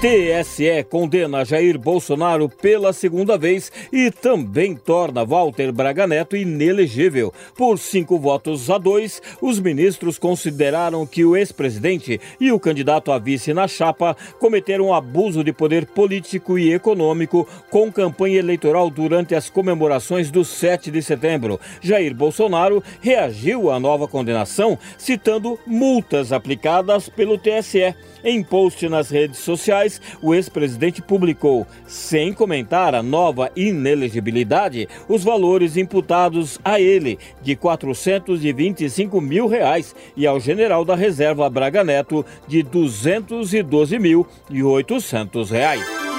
TSE condena Jair Bolsonaro pela segunda vez e também torna Walter Braga Neto inelegível. Por cinco votos a dois, os ministros consideraram que o ex-presidente e o candidato a vice na chapa cometeram abuso de poder político e econômico com campanha eleitoral durante as comemorações do 7 de setembro. Jair Bolsonaro reagiu à nova condenação, citando multas aplicadas pelo TSE. Em post nas redes sociais, o ex-presidente publicou, sem comentar a nova inelegibilidade, os valores imputados a ele de 425 mil reais e ao general da reserva Braga Neto de 212 mil e 800 reais.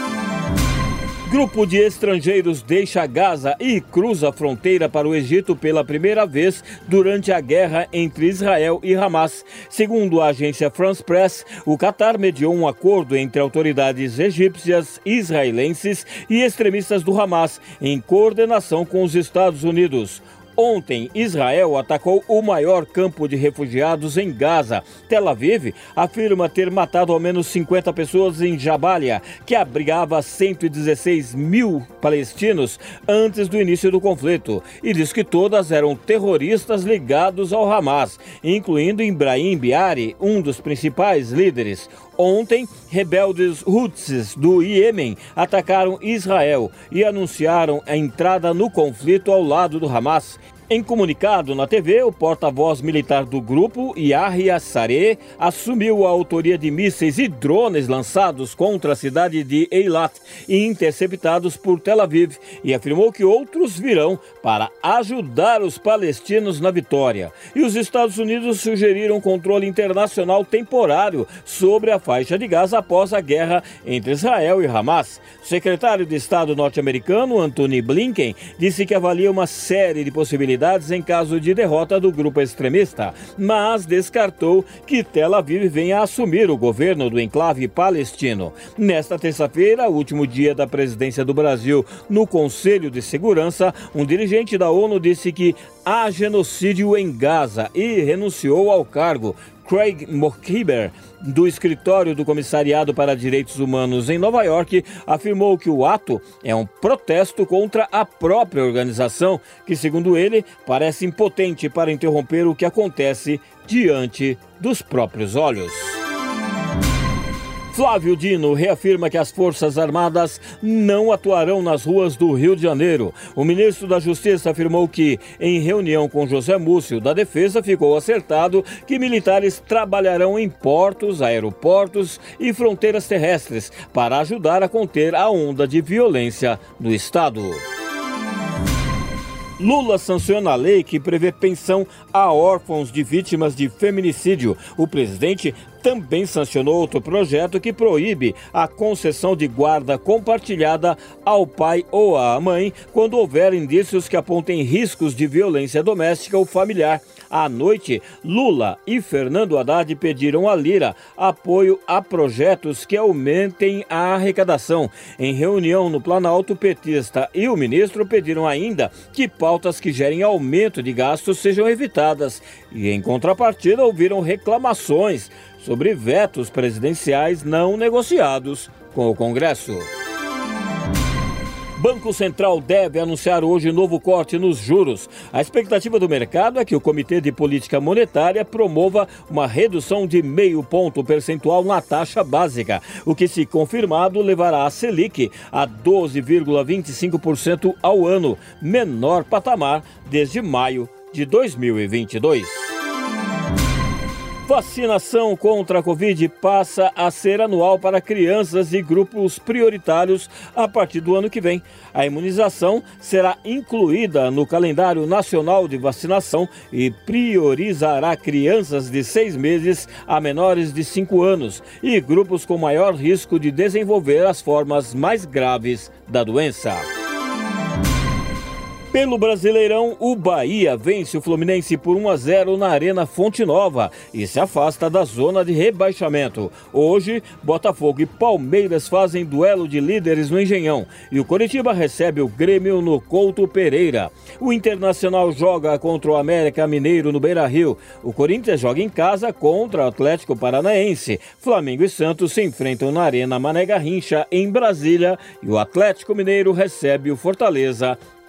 Grupo de estrangeiros deixa Gaza e cruza a fronteira para o Egito pela primeira vez durante a guerra entre Israel e Hamas. Segundo a agência France Press, o Qatar mediou um acordo entre autoridades egípcias, israelenses e extremistas do Hamas, em coordenação com os Estados Unidos. Ontem, Israel atacou o maior campo de refugiados em Gaza. Tel Aviv afirma ter matado ao menos 50 pessoas em Jabalia, que abrigava 116 mil palestinos antes do início do conflito, e diz que todas eram terroristas ligados ao Hamas, incluindo Ibrahim Biari, um dos principais líderes. Ontem, rebeldes Houthis do Iêmen atacaram Israel e anunciaram a entrada no conflito ao lado do Hamas. Em comunicado na TV, o porta-voz militar do grupo, Yahya Sareh, assumiu a autoria de mísseis e drones lançados contra a cidade de Eilat e interceptados por Tel Aviv e afirmou que outros virão para ajudar os palestinos na vitória. E os Estados Unidos sugeriram controle internacional temporário sobre a faixa de Gaza após a guerra entre Israel e Hamas. O secretário de Estado norte-americano, Anthony Blinken, disse que avalia uma série de possibilidades em caso de derrota do grupo extremista, mas descartou que Tel Aviv venha assumir o governo do enclave palestino. Nesta terça-feira, último dia da presidência do Brasil no Conselho de Segurança, um dirigente da ONU disse que há genocídio em Gaza e renunciou ao cargo. Craig Morkiber, do escritório do Comissariado para Direitos Humanos em Nova York, afirmou que o ato é um protesto contra a própria organização, que, segundo ele, parece impotente para interromper o que acontece diante dos próprios olhos. Flávio Dino reafirma que as Forças Armadas não atuarão nas ruas do Rio de Janeiro. O ministro da Justiça afirmou que, em reunião com José Múcio da Defesa, ficou acertado que militares trabalharão em portos, aeroportos e fronteiras terrestres para ajudar a conter a onda de violência no estado. Lula sanciona a lei que prevê pensão a órfãos de vítimas de feminicídio. O presidente também sancionou outro projeto que proíbe a concessão de guarda compartilhada ao pai ou à mãe quando houver indícios que apontem riscos de violência doméstica ou familiar. À noite, Lula e Fernando Haddad pediram a Lira apoio a projetos que aumentem a arrecadação. Em reunião no Planalto, o petista e o ministro pediram ainda que pautas que gerem aumento de gastos sejam evitadas. E, em contrapartida, ouviram reclamações sobre vetos presidenciais não negociados com o Congresso. Banco Central deve anunciar hoje novo corte nos juros. A expectativa do mercado é que o Comitê de Política Monetária promova uma redução de meio ponto percentual na taxa básica, o que, se confirmado, levará a Selic a 12,25% ao ano, menor patamar desde maio de 2022. Vacinação contra a Covid passa a ser anual para crianças e grupos prioritários a partir do ano que vem. A imunização será incluída no calendário nacional de vacinação e priorizará crianças de seis meses a menores de cinco anos e grupos com maior risco de desenvolver as formas mais graves da doença. Pelo Brasileirão, o Bahia vence o Fluminense por 1 a 0 na Arena Fonte Nova e se afasta da zona de rebaixamento. Hoje, Botafogo e Palmeiras fazem duelo de líderes no Engenhão e o Coritiba recebe o Grêmio no Couto Pereira. O Internacional joga contra o América Mineiro no Beira-Rio. O Corinthians joga em casa contra o Atlético Paranaense. Flamengo e Santos se enfrentam na Arena Mané Garrincha em Brasília e o Atlético Mineiro recebe o Fortaleza